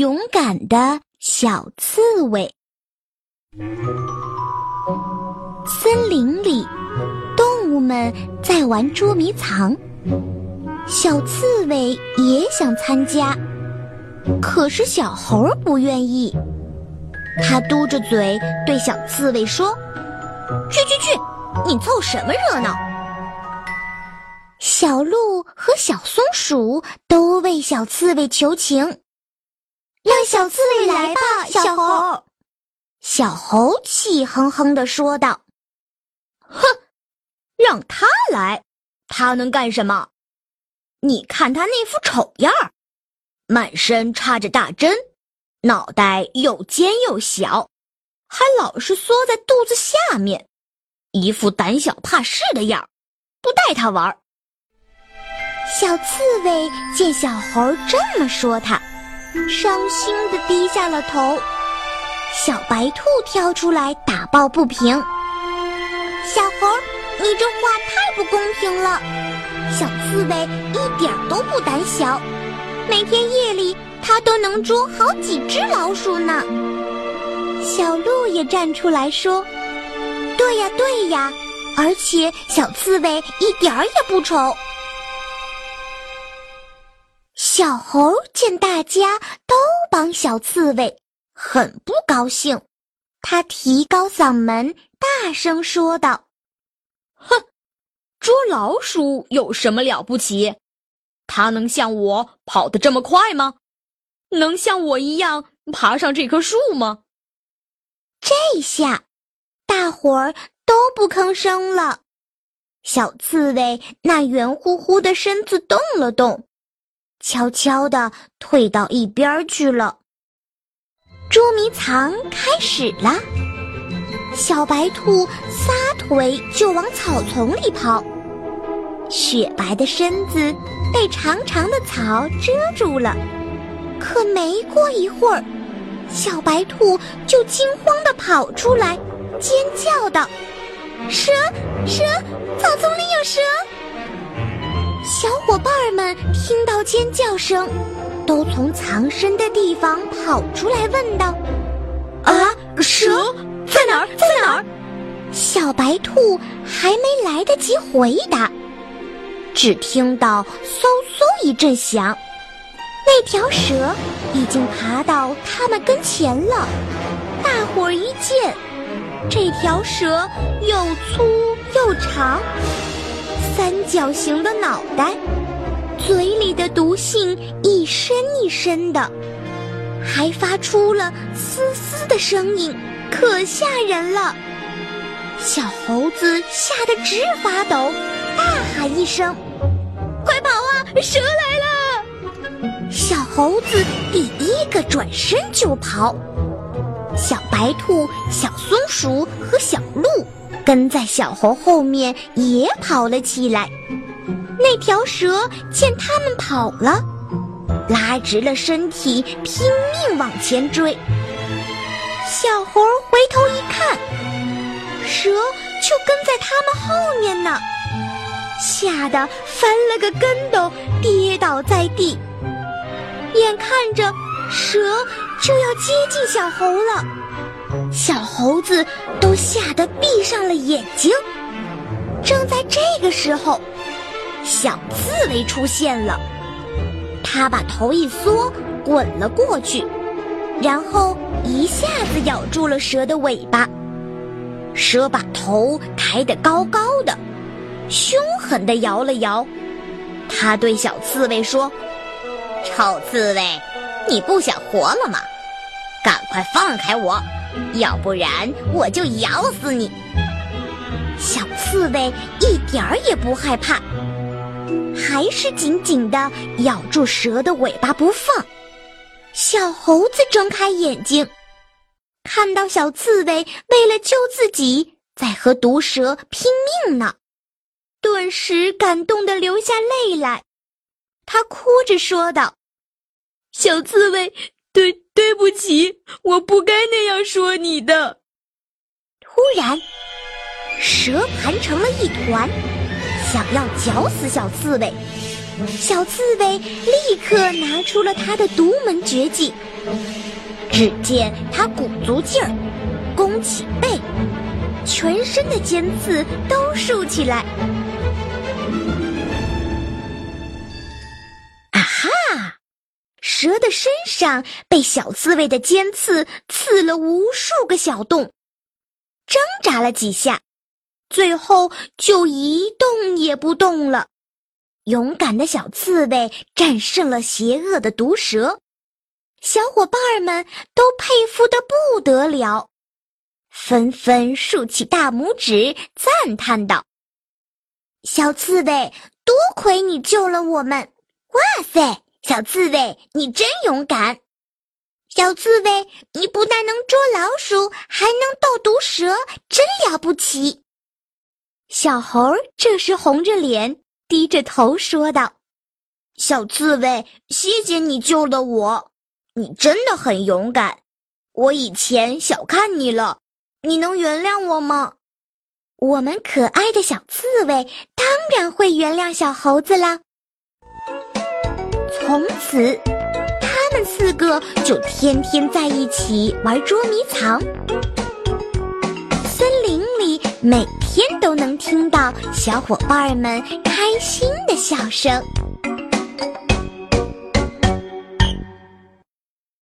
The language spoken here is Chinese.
勇敢的小刺猬。森林里，动物们在玩捉迷藏，小刺猬也想参加，可是小猴不愿意。他嘟着嘴对小刺猬说：“去去去，你凑什么热闹？”小鹿和小松鼠都为小刺猬求情。让小刺猬来吧，小猴。小猴气哼哼地说道：“哼，让他来，他能干什么？你看他那副丑样儿，满身插着大针，脑袋又尖又小，还老是缩在肚子下面，一副胆小怕事的样儿，不带他玩。”小刺猬见小猴这么说他。伤心的低下了头，小白兔跳出来打抱不平：“小猴，你这话太不公平了！小刺猬一点都不胆小，每天夜里它都能捉好几只老鼠呢。”小鹿也站出来说：“对呀，对呀，而且小刺猬一点儿也不丑。”小猴见大家都帮小刺猬，很不高兴。他提高嗓门，大声说道：“哼，捉老鼠有什么了不起？它能像我跑得这么快吗？能像我一样爬上这棵树吗？”这下，大伙儿都不吭声了。小刺猬那圆乎乎的身子动了动。悄悄地退到一边去了。捉迷藏开始了，小白兔撒腿就往草丛里跑，雪白的身子被长长的草遮住了。可没过一会儿，小白兔就惊慌地跑出来，尖叫道：“蛇，蛇，草丛里有蛇！”小伙伴们听到尖叫声，都从藏身的地方跑出来，问道：“啊，蛇在哪儿？在哪儿？”小白兔还没来得及回答，只听到嗖嗖一阵响，那条蛇已经爬到他们跟前了。大伙儿一见，这条蛇又粗又长。三角形的脑袋，嘴里的毒性一深一深的，还发出了嘶嘶的声音，可吓人了。小猴子吓得直发抖，大喊一声：“快跑啊！蛇来了！”小猴子第一个转身就跑，小白兔、小松鼠和小鹿。跟在小猴后面也跑了起来，那条蛇见他们跑了，拉直了身体，拼命往前追。小猴回头一看，蛇就跟在他们后面呢，吓得翻了个跟斗，跌倒在地。眼看着蛇就要接近小猴了。小猴子都吓得闭上了眼睛。正在这个时候，小刺猬出现了。它把头一缩，滚了过去，然后一下子咬住了蛇的尾巴。蛇把头抬得高高的，凶狠地摇了摇。它对小刺猬说：“臭刺猬，你不想活了吗？赶快放开我！”要不然我就咬死你！小刺猬一点儿也不害怕，还是紧紧地咬住蛇的尾巴不放。小猴子睁开眼睛，看到小刺猬为了救自己在和毒蛇拼命呢，顿时感动得流下泪来。他哭着说道：“小刺猬。”对，对不起，我不该那样说你的。突然，蛇盘成了一团，想要绞死小刺猬。小刺猬立刻拿出了他的独门绝技。只见他鼓足劲儿，弓起背，全身的尖刺都竖起来。蛇的身上被小刺猬的尖刺刺了无数个小洞，挣扎了几下，最后就一动也不动了。勇敢的小刺猬战胜了邪恶的毒蛇。小伙伴们都佩服的不得了，纷纷竖起大拇指赞叹道：“小刺猬，多亏你救了我们！哇塞，小刺猬，你真勇敢！小刺猬，你不但能捉老鼠，还能斗毒蛇，真了不起！”小猴这时红着脸，低着头说道：“小刺猬，谢谢你救了我。”你真的很勇敢，我以前小看你了，你能原谅我吗？我们可爱的小刺猬当然会原谅小猴子啦。从此，他们四个就天天在一起玩捉迷藏。森林里每天都能听到小伙伴们开心的笑声。